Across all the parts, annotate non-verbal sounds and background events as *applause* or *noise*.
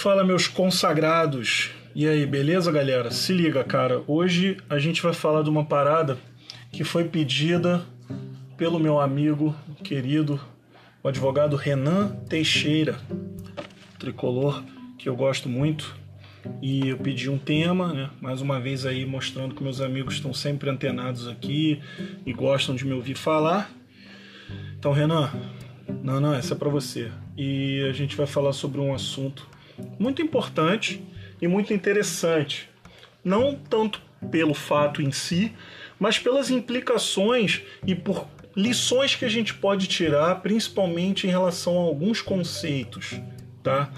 Fala, meus consagrados. E aí, beleza, galera? Se liga, cara. Hoje a gente vai falar de uma parada que foi pedida pelo meu amigo querido, o advogado Renan Teixeira, tricolor, que eu gosto muito. E eu pedi um tema, né? Mais uma vez aí mostrando que meus amigos estão sempre antenados aqui e gostam de me ouvir falar. Então, Renan, não, não, essa é para você. E a gente vai falar sobre um assunto muito importante e muito interessante. Não tanto pelo fato em si, mas pelas implicações e por lições que a gente pode tirar, principalmente em relação a alguns conceitos, tá?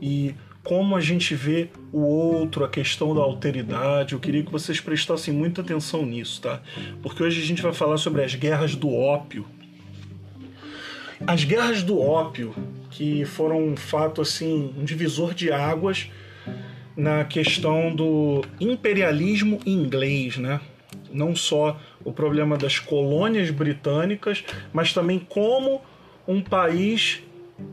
E como a gente vê o outro, a questão da alteridade. Eu queria que vocês prestassem muita atenção nisso, tá? Porque hoje a gente vai falar sobre as guerras do ópio. As guerras do ópio, que foram um fato assim, um divisor de águas na questão do imperialismo inglês, né? Não só o problema das colônias britânicas, mas também como um país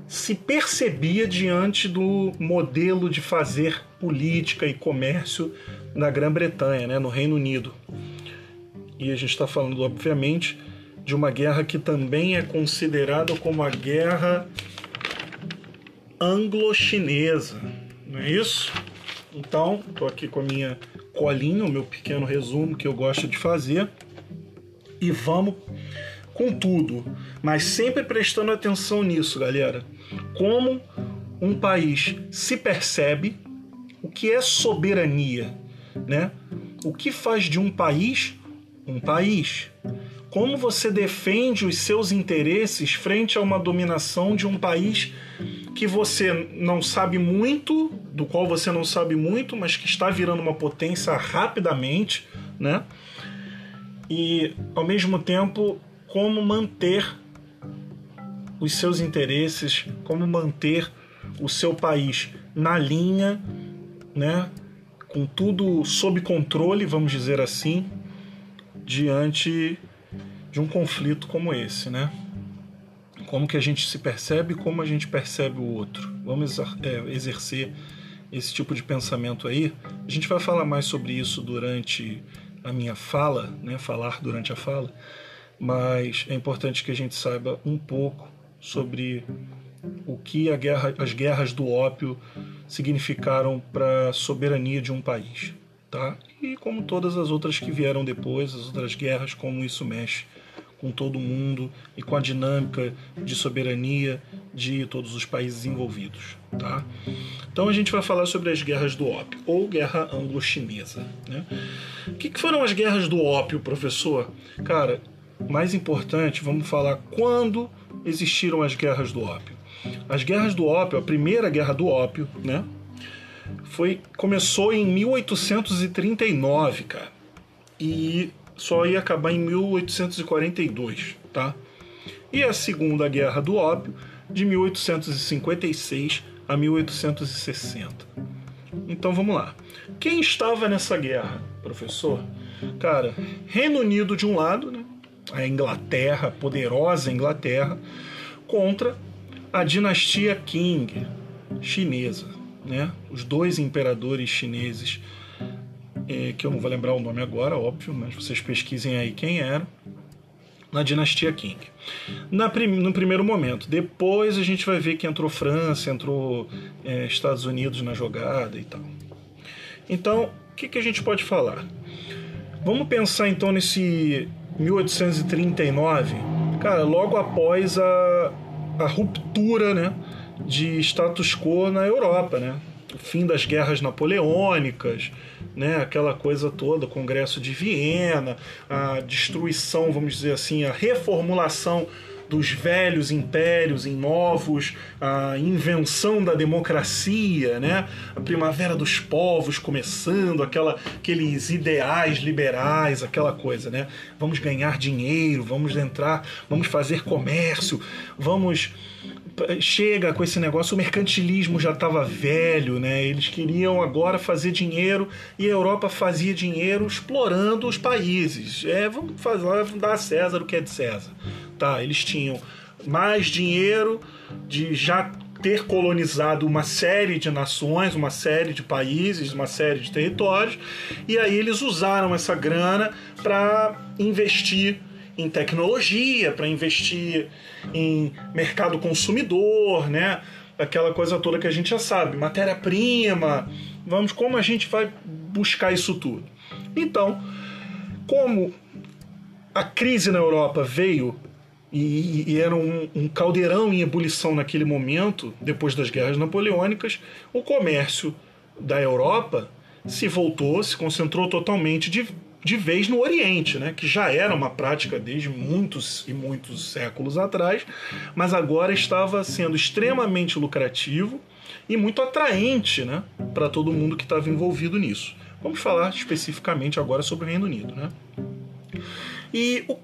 se percebia diante do modelo de fazer política e comércio na Grã-Bretanha, né, no Reino Unido. E a gente está falando, obviamente, de uma guerra que também é considerada como a guerra anglo-chinesa, não é isso? Então, estou aqui com a minha colinha, o meu pequeno resumo que eu gosto de fazer. E vamos com tudo, mas sempre prestando atenção nisso, galera. Como um país se percebe, o que é soberania, né? O que faz de um país um país? Como você defende os seus interesses frente a uma dominação de um país que você não sabe muito, do qual você não sabe muito, mas que está virando uma potência rapidamente, né? E ao mesmo tempo, como manter os seus interesses, como manter o seu país na linha, né? Com tudo sob controle, vamos dizer assim, diante de um conflito como esse, né? Como que a gente se percebe, como a gente percebe o outro. Vamos é, exercer esse tipo de pensamento aí. A gente vai falar mais sobre isso durante a minha fala, né? Falar durante a fala, mas é importante que a gente saiba um pouco sobre o que guerra, as guerras do ópio significaram para a soberania de um país, tá? E como todas as outras que vieram depois, as outras guerras, como isso mexe com todo mundo e com a dinâmica de soberania de todos os países envolvidos. Tá? Então a gente vai falar sobre as guerras do ópio, ou guerra anglo-chinesa. Né? O que, foram as guerras do ópio, professor? Cara, mais importante, vamos falar quando existiram as guerras do ópio. As guerras do ópio, a primeira guerra do ópio, né? Foi, começou em 1839, cara. E só ia acabar em 1842, tá? E a Segunda Guerra do Ópio, de 1856 a 1860. Então vamos lá. Quem estava nessa guerra, professor? Cara, Reino Unido de um lado, né? a Inglaterra, a poderosa Inglaterra, contra a dinastia Qing chinesa, né? Os dois imperadores chineses é, que eu não vou lembrar o nome agora, óbvio, mas vocês pesquisem aí quem era, na dinastia Qing. Na prim no primeiro momento. Depois a gente vai ver que entrou França, entrou é, Estados Unidos na jogada e tal. Então, o que, que a gente pode falar? Vamos pensar então nesse 1839, cara, logo após a, a ruptura né, de status quo na Europa, né? Fim das guerras napoleônicas, né, aquela coisa toda, o Congresso de Viena, a destruição, vamos dizer assim, a reformulação dos velhos impérios em novos, a invenção da democracia, né? a primavera dos povos começando, aquela, aqueles ideais liberais, aquela coisa, né? Vamos ganhar dinheiro, vamos entrar, vamos fazer comércio, vamos chega com esse negócio, o mercantilismo já estava velho, né? Eles queriam agora fazer dinheiro e a Europa fazia dinheiro explorando os países. É, vamos fazer, vamos dar a César o que é de César. Tá, eles tinham mais dinheiro de já ter colonizado uma série de nações, uma série de países, uma série de territórios, e aí eles usaram essa grana para investir em tecnologia, para investir em mercado consumidor, né? Aquela coisa toda que a gente já sabe, matéria-prima, vamos como a gente vai buscar isso tudo. Então, como a crise na Europa veio e, e era um, um, caldeirão em ebulição naquele momento, depois das guerras napoleônicas, o comércio da Europa se voltou, se concentrou totalmente de, de vez no Oriente, né? que já era uma prática desde muitos e muitos séculos atrás, mas agora estava sendo extremamente lucrativo e muito atraente né? para todo mundo que estava envolvido nisso. Vamos falar especificamente agora sobre o Reino Unido. Né? E o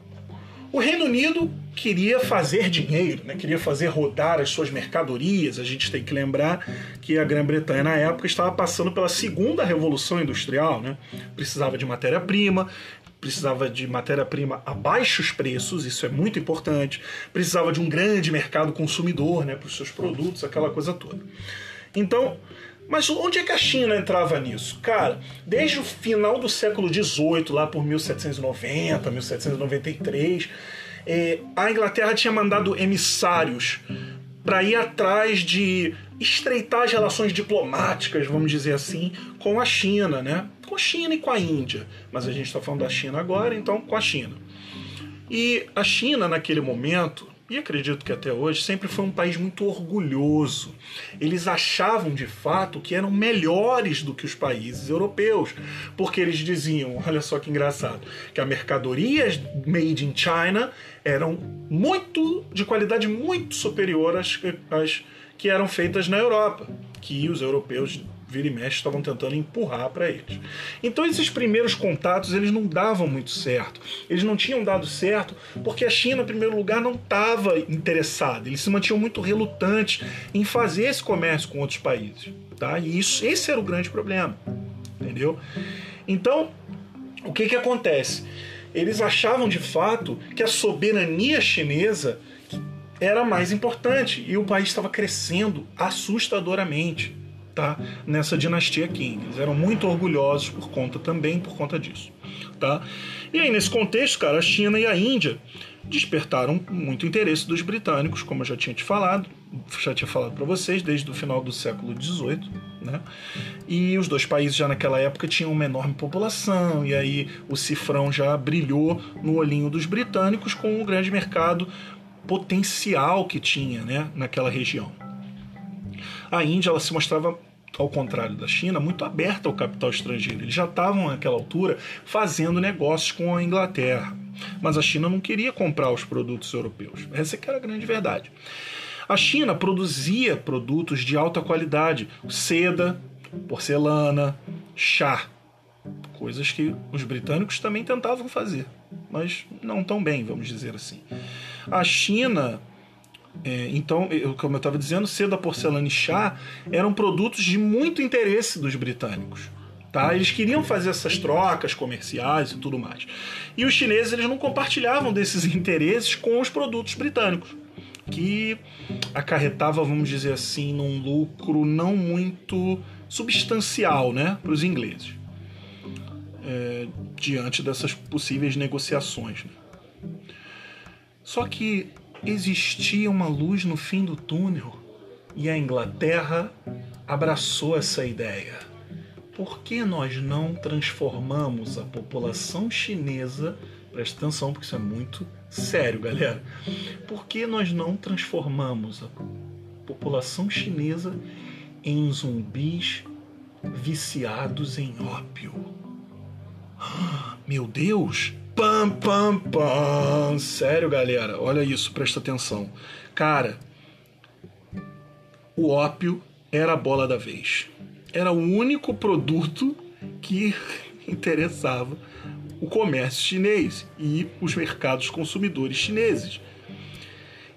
o Reino Unido queria fazer dinheiro, né? queria fazer rodar as suas mercadorias. A gente tem que lembrar que a Grã-Bretanha, na época, estava passando pela segunda revolução industrial. Né? Precisava de matéria-prima, precisava de matéria-prima a baixos preços, isso é muito importante. Precisava de um grande mercado consumidor né? para os seus produtos, aquela coisa toda. Então, mas onde é que a China entrava nisso? Cara, desde o final do século XVIII, lá por 1790, 1793, eh, a Inglaterra tinha mandado emissários para ir atrás de estreitar as relações diplomáticas, vamos dizer assim, com a China, né? Com a China e com a Índia. Mas a gente está falando da China agora, então com a China. E a China, naquele momento, e acredito que até hoje, sempre foi um país muito orgulhoso. Eles achavam de fato que eram melhores do que os países europeus, porque eles diziam, *laughs* olha só que engraçado, que as mercadorias made in China eram muito de qualidade muito superior às, às que eram feitas na Europa, que os europeus vira e mexe estavam tentando empurrar para eles. Então esses primeiros contatos eles não davam muito certo. Eles não tinham dado certo porque a China, em primeiro lugar, não estava interessada. Eles se mantinham muito relutantes em fazer esse comércio com outros países, tá? E isso, esse era o grande problema, entendeu? Então, o que que acontece? Eles achavam de fato que a soberania chinesa era mais importante e o país estava crescendo assustadoramente tá? nessa dinastia Qing. Eles eram muito orgulhosos por conta também por conta disso. Tá? E aí, nesse contexto, cara, a China e a Índia despertaram muito interesse dos britânicos, como eu já tinha te falado, já tinha falado para vocês, desde o final do século XVIII, né? E os dois países já naquela época tinham uma enorme população, e aí o cifrão já brilhou no olhinho dos britânicos com o grande mercado potencial que tinha, né, naquela região. A Índia ela se mostrava ao contrário da China, muito aberta ao capital estrangeiro. Eles já estavam naquela altura fazendo negócios com a Inglaterra. Mas a China não queria comprar os produtos europeus. Essa é que era a grande verdade. A China produzia produtos de alta qualidade, seda, porcelana, chá, coisas que os britânicos também tentavam fazer, mas não tão bem, vamos dizer assim. A China é, então, como eu estava dizendo, seda, porcelana e chá eram produtos de muito interesse dos britânicos. Tá? Eles queriam fazer essas trocas comerciais e tudo mais. E os chineses eles não compartilhavam desses *laughs* interesses com os produtos britânicos, que acarretava, vamos dizer assim, num lucro não muito substancial né, para os ingleses, é, diante dessas possíveis negociações. Né? Só que existia uma luz no fim do túnel e a Inglaterra abraçou essa ideia. Por que nós não transformamos a população chinesa? Presta atenção, porque isso é muito sério, galera. Por que nós não transformamos a população chinesa em zumbis viciados em ópio? *gasps* Meu Deus! Pam, pam, pam. Sério, galera, olha isso, presta atenção. Cara, o ópio era a bola da vez. Era o único produto que *laughs* interessava o comércio chinês e os mercados consumidores chineses.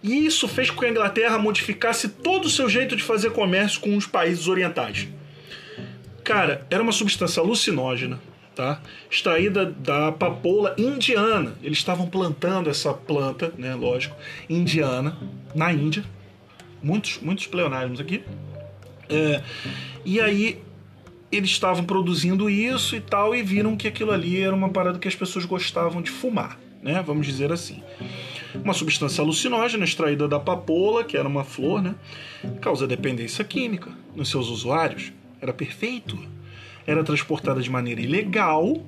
E isso fez com que a Inglaterra modificasse todo o seu jeito de fazer comércio com os países orientais. Cara, era uma substância alucinógena, tá? extraída da papoula indiana. Eles estavam plantando essa planta, né, lógico, indiana, na Índia. muitos, muitos pleonasmos aqui. É, e aí eles estavam produzindo isso e tal, e viram que aquilo ali era uma parada que as pessoas gostavam de fumar, né? Vamos dizer assim. Uma substância alucinógena extraída da papoula, que era uma flor, né? Causa dependência química nos seus usuários. Era perfeito. Era transportada de maneira ilegal,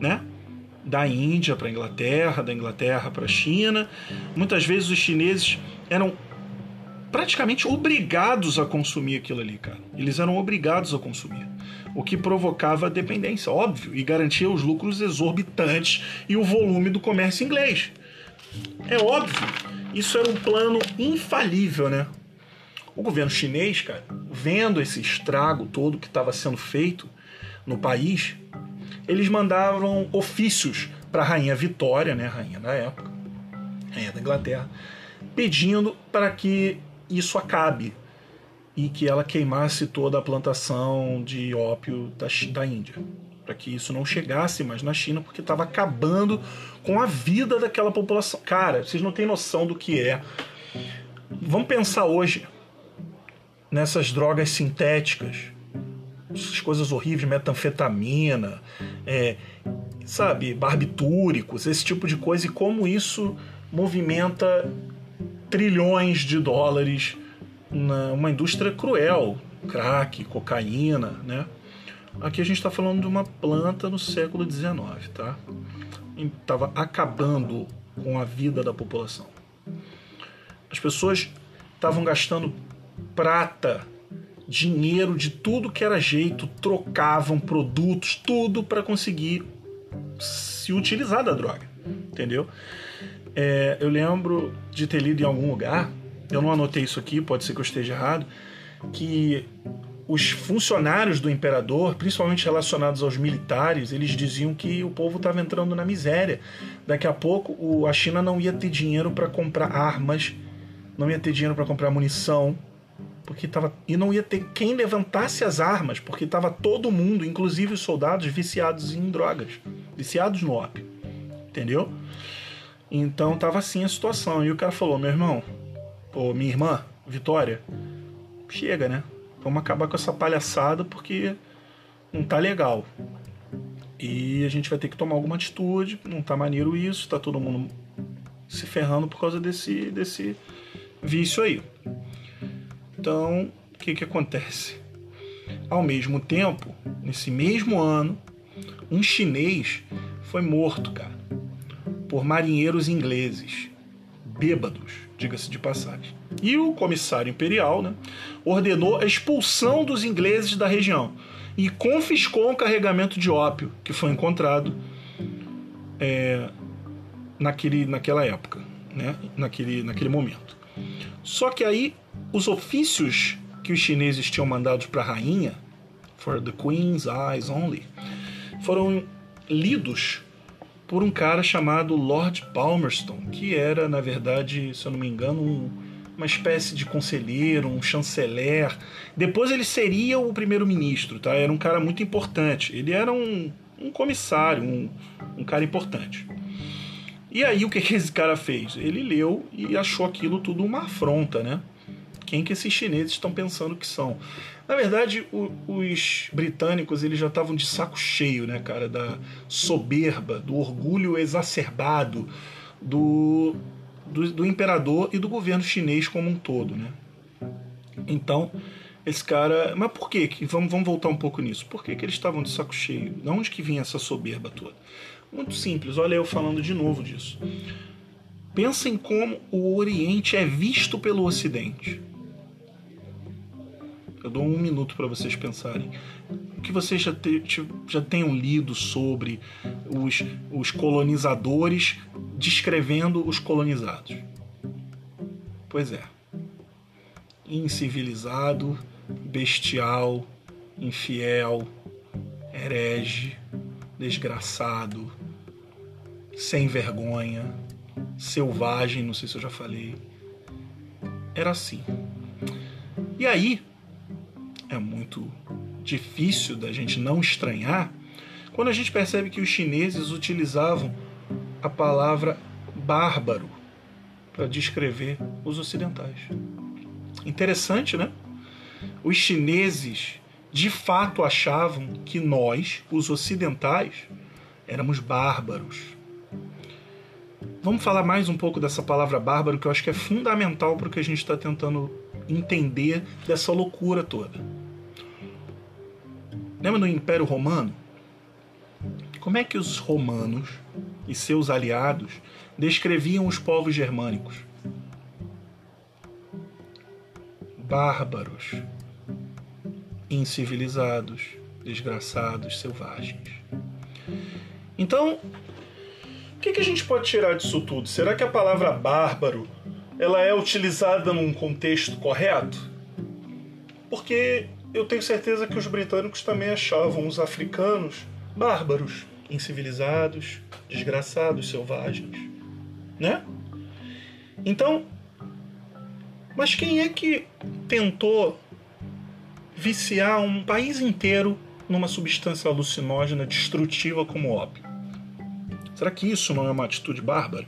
né? Da Índia para a Inglaterra, da Inglaterra para a China. Muitas vezes os chineses eram praticamente obrigados a consumir aquilo ali, cara. Eles eram obrigados a consumir. O que provocava dependência, óbvio, e garantia os lucros exorbitantes e o volume do comércio inglês. É óbvio, isso era um plano infalível, né? O governo chinês, cara, vendo esse estrago todo que estava sendo feito no país, eles mandavam ofícios para a rainha Vitória, né, rainha da época, rainha da Inglaterra, pedindo para que isso acabe e que ela queimasse toda a plantação de ópio da, da Índia, para que isso não chegasse mais na China, porque estava acabando com a vida daquela população. Cara, vocês não têm noção do que é. Vamos pensar hoje nessas drogas sintéticas, essas coisas horríveis, metanfetamina, é, sabe, barbitúricos, esse tipo de coisa, e como isso movimenta trilhões de dólares numa indústria cruel, crack, cocaína, né? Aqui a gente está falando de uma planta no século XIX, tá? Estava acabando com a vida da população. As pessoas estavam gastando prata, dinheiro de tudo que era jeito, trocavam produtos, tudo para conseguir se utilizar da droga, entendeu? É, eu lembro de ter lido em algum lugar, eu não anotei isso aqui, pode ser que eu esteja errado, que os funcionários do imperador, principalmente relacionados aos militares, eles diziam que o povo estava entrando na miséria. Daqui a pouco a China não ia ter dinheiro para comprar armas, não ia ter dinheiro para comprar munição, porque tava e não ia ter quem levantasse as armas, porque estava todo mundo, inclusive os soldados, viciados em drogas, viciados no ópio, entendeu? Então tava assim a situação. E o cara falou: meu irmão, ou minha irmã, Vitória, chega, né? Vamos acabar com essa palhaçada porque não tá legal. E a gente vai ter que tomar alguma atitude, não tá maneiro isso, tá todo mundo se ferrando por causa desse, desse vício aí. Então, o que que acontece? Ao mesmo tempo, nesse mesmo ano, um chinês foi morto, cara por marinheiros ingleses, bêbados, diga-se de passagem. E o comissário imperial né, ordenou a expulsão dos ingleses da região e confiscou um carregamento de ópio que foi encontrado é, naquele, naquela época, né, naquele, naquele momento. Só que aí os ofícios que os chineses tinham mandado para a rainha, for the queen's eyes only, foram lidos por um cara chamado Lord Palmerston, que era, na verdade, se eu não me engano, um, uma espécie de conselheiro, um chanceler. Depois ele seria o primeiro-ministro, tá? Era um cara muito importante. Ele era um, um comissário, um, um cara importante. E aí o que, que esse cara fez? Ele leu e achou aquilo tudo uma afronta, né? Quem que esses chineses estão pensando que são? Na verdade, o, os britânicos eles já estavam de saco cheio, né, cara, da soberba, do orgulho exacerbado do, do, do imperador e do governo chinês como um todo, né? Então, esse cara. Mas por quê? Vamos, vamos voltar um pouco nisso. Por que, que eles estavam de saco cheio? De onde que vinha essa soberba toda? Muito simples, olha eu falando de novo disso. Pensem como o Oriente é visto pelo Ocidente. Eu dou um minuto para vocês pensarem. O que vocês já, te, já tenham lido sobre os, os colonizadores descrevendo os colonizados? Pois é. Incivilizado, bestial, infiel, herege, desgraçado, sem vergonha, selvagem, não sei se eu já falei. Era assim. E aí, é muito difícil da gente não estranhar quando a gente percebe que os chineses utilizavam a palavra bárbaro para descrever os ocidentais. Interessante, né? Os chineses de fato achavam que nós, os ocidentais, éramos bárbaros. Vamos falar mais um pouco dessa palavra bárbaro, que eu acho que é fundamental para o que a gente está tentando entender dessa loucura toda. Lembra do Império Romano? Como é que os romanos e seus aliados descreviam os povos germânicos? Bárbaros, incivilizados, desgraçados, selvagens. Então, o que, que a gente pode tirar disso tudo? Será que a palavra bárbaro ela é utilizada num contexto correto? Porque eu tenho certeza que os britânicos também achavam os africanos bárbaros, incivilizados, desgraçados, selvagens, né? Então, mas quem é que tentou viciar um país inteiro numa substância alucinógena destrutiva como ópio? Será que isso não é uma atitude bárbara?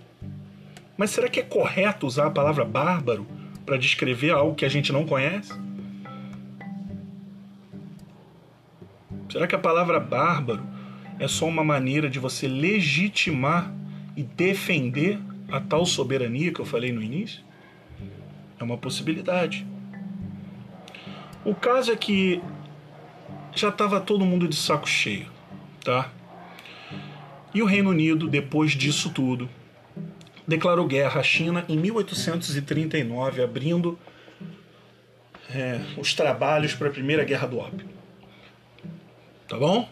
Mas será que é correto usar a palavra bárbaro para descrever algo que a gente não conhece? Será que a palavra bárbaro é só uma maneira de você legitimar e defender a tal soberania que eu falei no início? É uma possibilidade. O caso é que já estava todo mundo de saco cheio, tá? E o Reino Unido, depois disso tudo, declarou guerra à China em 1839, abrindo é, os trabalhos para a Primeira Guerra do Ópio. Tá bom?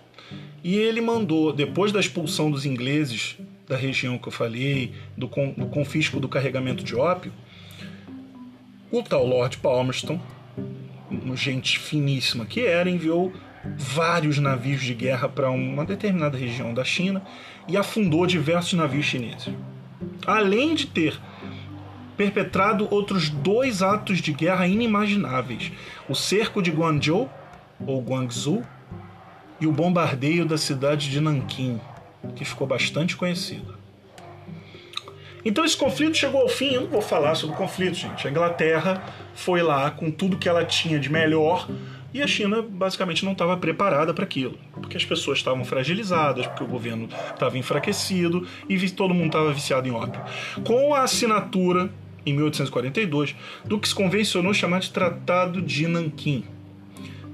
E ele mandou, depois da expulsão dos ingleses da região que eu falei, do, do confisco do carregamento de ópio, o tal Lord Palmerston gente finíssima que era, enviou vários navios de guerra para uma determinada região da China e afundou diversos navios chineses. Além de ter perpetrado outros dois atos de guerra inimagináveis: o cerco de Guangzhou ou Guangzhou e o bombardeio da cidade de Nanquim, que ficou bastante conhecida. Então esse conflito chegou ao fim. Eu não vou falar sobre o conflito, gente. A Inglaterra foi lá com tudo que ela tinha de melhor e a China basicamente não estava preparada para aquilo, porque as pessoas estavam fragilizadas, porque o governo estava enfraquecido e todo mundo estava viciado em ópio. Com a assinatura em 1842 do que se convencionou chamar de Tratado de Nanquim.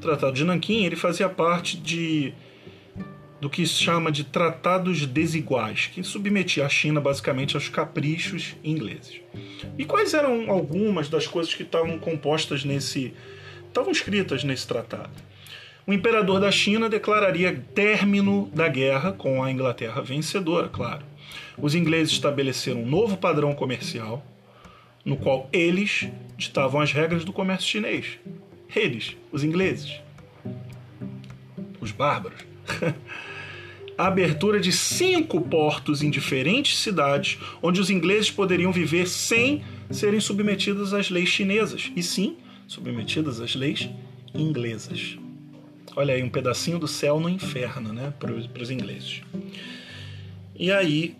Tratado de Nanquim ele fazia parte de do que se chama de tratados desiguais, que submetia a China basicamente aos caprichos ingleses. E quais eram algumas das coisas que estavam compostas nesse. estavam escritas nesse tratado? O imperador da China declararia término da guerra com a Inglaterra vencedora, claro. Os ingleses estabeleceram um novo padrão comercial, no qual eles ditavam as regras do comércio chinês. Eles, os ingleses. Os bárbaros. *laughs* a abertura de cinco portos em diferentes cidades, onde os ingleses poderiam viver sem serem submetidos às leis chinesas, e sim submetidas às leis inglesas. Olha aí, um pedacinho do céu no inferno, né, para os ingleses. E aí,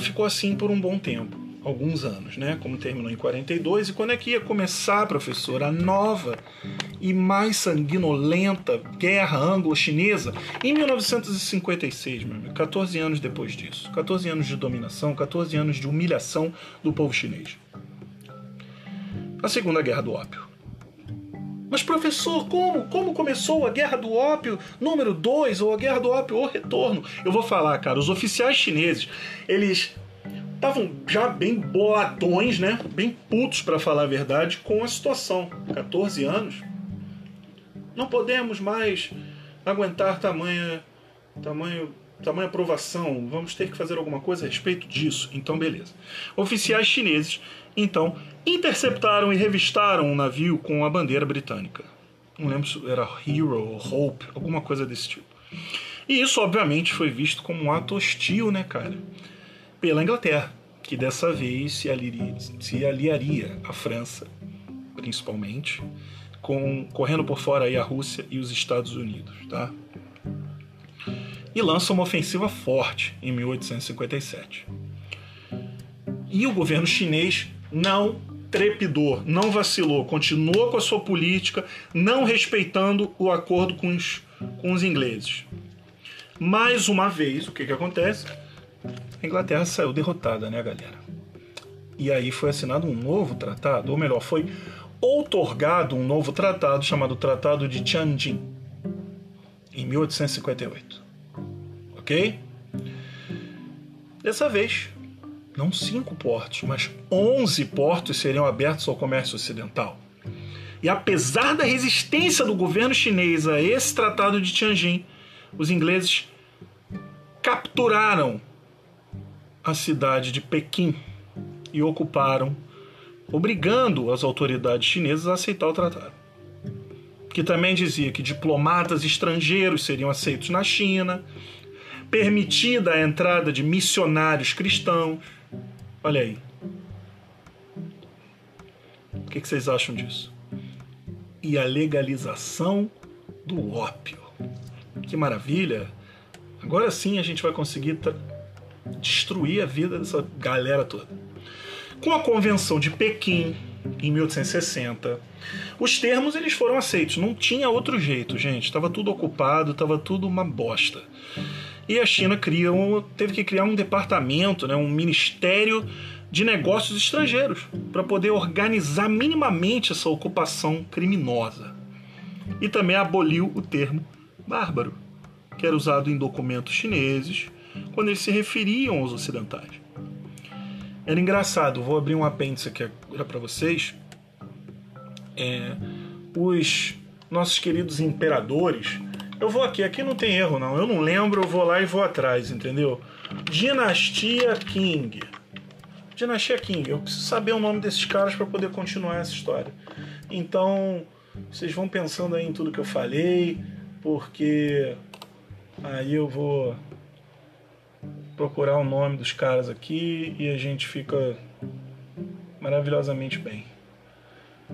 ficou assim por um bom tempo alguns anos, né? Como terminou em 42 e quando é que ia começar, professor, a nova e mais sanguinolenta guerra anglo-chinesa? Em 1956, meu amigo, 14 anos depois disso. 14 anos de dominação, 14 anos de humilhação do povo chinês. A Segunda Guerra do Ópio. Mas professor, como? Como começou a Guerra do Ópio número 2 ou a Guerra do Ópio o Retorno? Eu vou falar, cara, os oficiais chineses, eles estavam já bem boladões, né? Bem putos, para falar a verdade, com a situação. 14 anos. Não podemos mais aguentar tamanha, tamanho, tamanha aprovação. Vamos ter que fazer alguma coisa a respeito disso. Então, beleza. Oficiais chineses, então, interceptaram e revistaram um navio com a bandeira britânica. Não lembro se era Hero ou Hope, alguma coisa desse tipo. E isso, obviamente, foi visto como um ato hostil, né, cara? Pela Inglaterra, que dessa vez se aliaria, se aliaria à França, principalmente, com, correndo por fora aí a Rússia e os Estados Unidos, tá? E lança uma ofensiva forte em 1857. E o governo chinês não trepidou, não vacilou, continuou com a sua política, não respeitando o acordo com os, com os ingleses. Mais uma vez, o que, que acontece? A Inglaterra saiu derrotada, né, galera? E aí foi assinado um novo tratado, ou melhor, foi outorgado um novo tratado chamado Tratado de Tianjin, em 1858. Ok? Dessa vez, não cinco portos, mas onze portos seriam abertos ao comércio ocidental. E apesar da resistência do governo chinês a esse tratado de Tianjin, os ingleses capturaram a cidade de Pequim e ocuparam obrigando as autoridades chinesas a aceitar o tratado. Que também dizia que diplomatas estrangeiros seriam aceitos na China, permitida a entrada de missionários cristãos. Olha aí. O que vocês acham disso? E a legalização do ópio. Que maravilha! Agora sim a gente vai conseguir destruir a vida dessa galera toda. Com a Convenção de Pequim, em 1860, os termos eles foram aceitos. Não tinha outro jeito, gente. Estava tudo ocupado, estava tudo uma bosta. E a China cria um, teve que criar um departamento, né, um ministério de negócios estrangeiros para poder organizar minimamente essa ocupação criminosa. E também aboliu o termo bárbaro, que era usado em documentos chineses quando eles se referiam aos ocidentais. Era engraçado, vou abrir um apêndice aqui para vocês. É, os nossos queridos imperadores. Eu vou aqui, aqui não tem erro não. Eu não lembro, eu vou lá e vou atrás, entendeu? Dinastia King. Dinastia King. Eu preciso saber o nome desses caras para poder continuar essa história. Então, vocês vão pensando aí em tudo que eu falei, porque aí eu vou procurar o nome dos caras aqui e a gente fica maravilhosamente bem.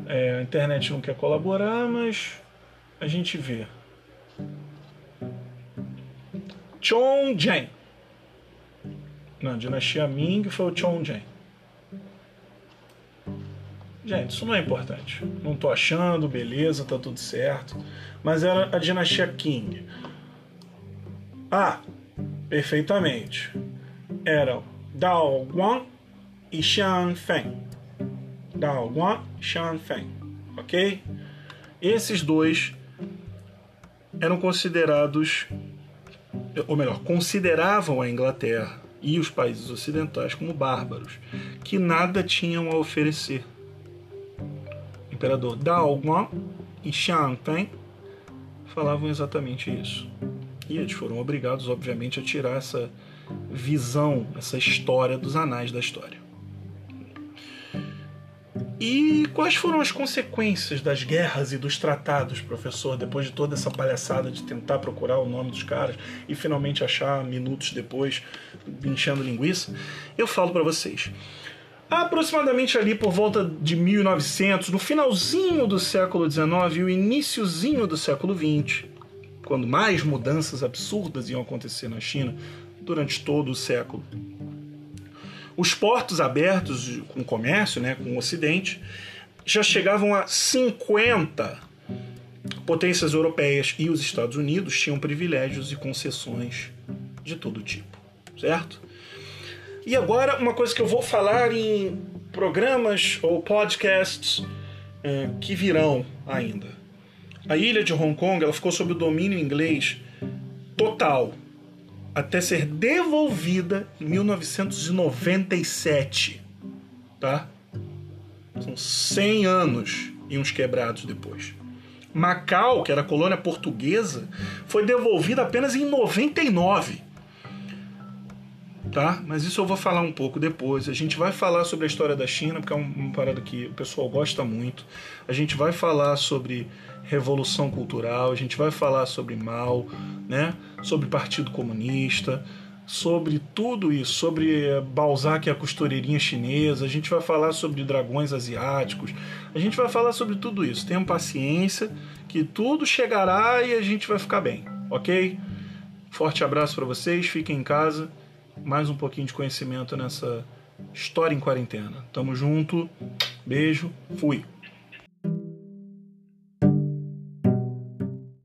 É, a internet não quer colaborar, mas a gente vê. Chongjiang. Não, dinastia Ming foi o Chongjiang. Gente, isso não é importante. Não tô achando, beleza, tá tudo certo. Mas era a dinastia Qing. Ah, perfeitamente. Eram Dao Guan e Xian Feng. Dao Guan e Xian Feng. Ok? Esses dois eram considerados, ou melhor, consideravam a Inglaterra e os países ocidentais como bárbaros, que nada tinham a oferecer. O imperador Dao Guan e Xian Feng falavam exatamente isso. E eles foram obrigados, obviamente, a tirar essa visão, essa história dos anais da história. E quais foram as consequências das guerras e dos tratados, professor, depois de toda essa palhaçada de tentar procurar o nome dos caras e finalmente achar minutos depois, enchendo linguiça? Eu falo para vocês. Aproximadamente ali por volta de 1900, no finalzinho do século XIX e o iníciozinho do século XX, quando mais mudanças absurdas iam acontecer na China durante todo o século. Os portos abertos com comércio, né, com o Ocidente, já chegavam a 50 potências europeias e os Estados Unidos tinham privilégios e concessões de todo tipo, certo? E agora, uma coisa que eu vou falar em programas ou podcasts é, que virão ainda. A ilha de Hong Kong ela ficou sob o domínio inglês total até ser devolvida em 1997, tá? São 100 anos e uns quebrados depois. Macau, que era colônia portuguesa, foi devolvida apenas em 99 tá? Mas isso eu vou falar um pouco depois. A gente vai falar sobre a história da China, porque é uma parada que o pessoal gosta muito. A gente vai falar sobre revolução cultural, a gente vai falar sobre Mao, né? Sobre Partido Comunista, sobre tudo isso, sobre eh, Balzac e a costureirinha chinesa, a gente vai falar sobre dragões asiáticos, a gente vai falar sobre tudo isso. Tenham paciência, que tudo chegará e a gente vai ficar bem, ok? Forte abraço para vocês, fiquem em casa mais um pouquinho de conhecimento nessa história em quarentena. Tamo junto, Beijo, fui.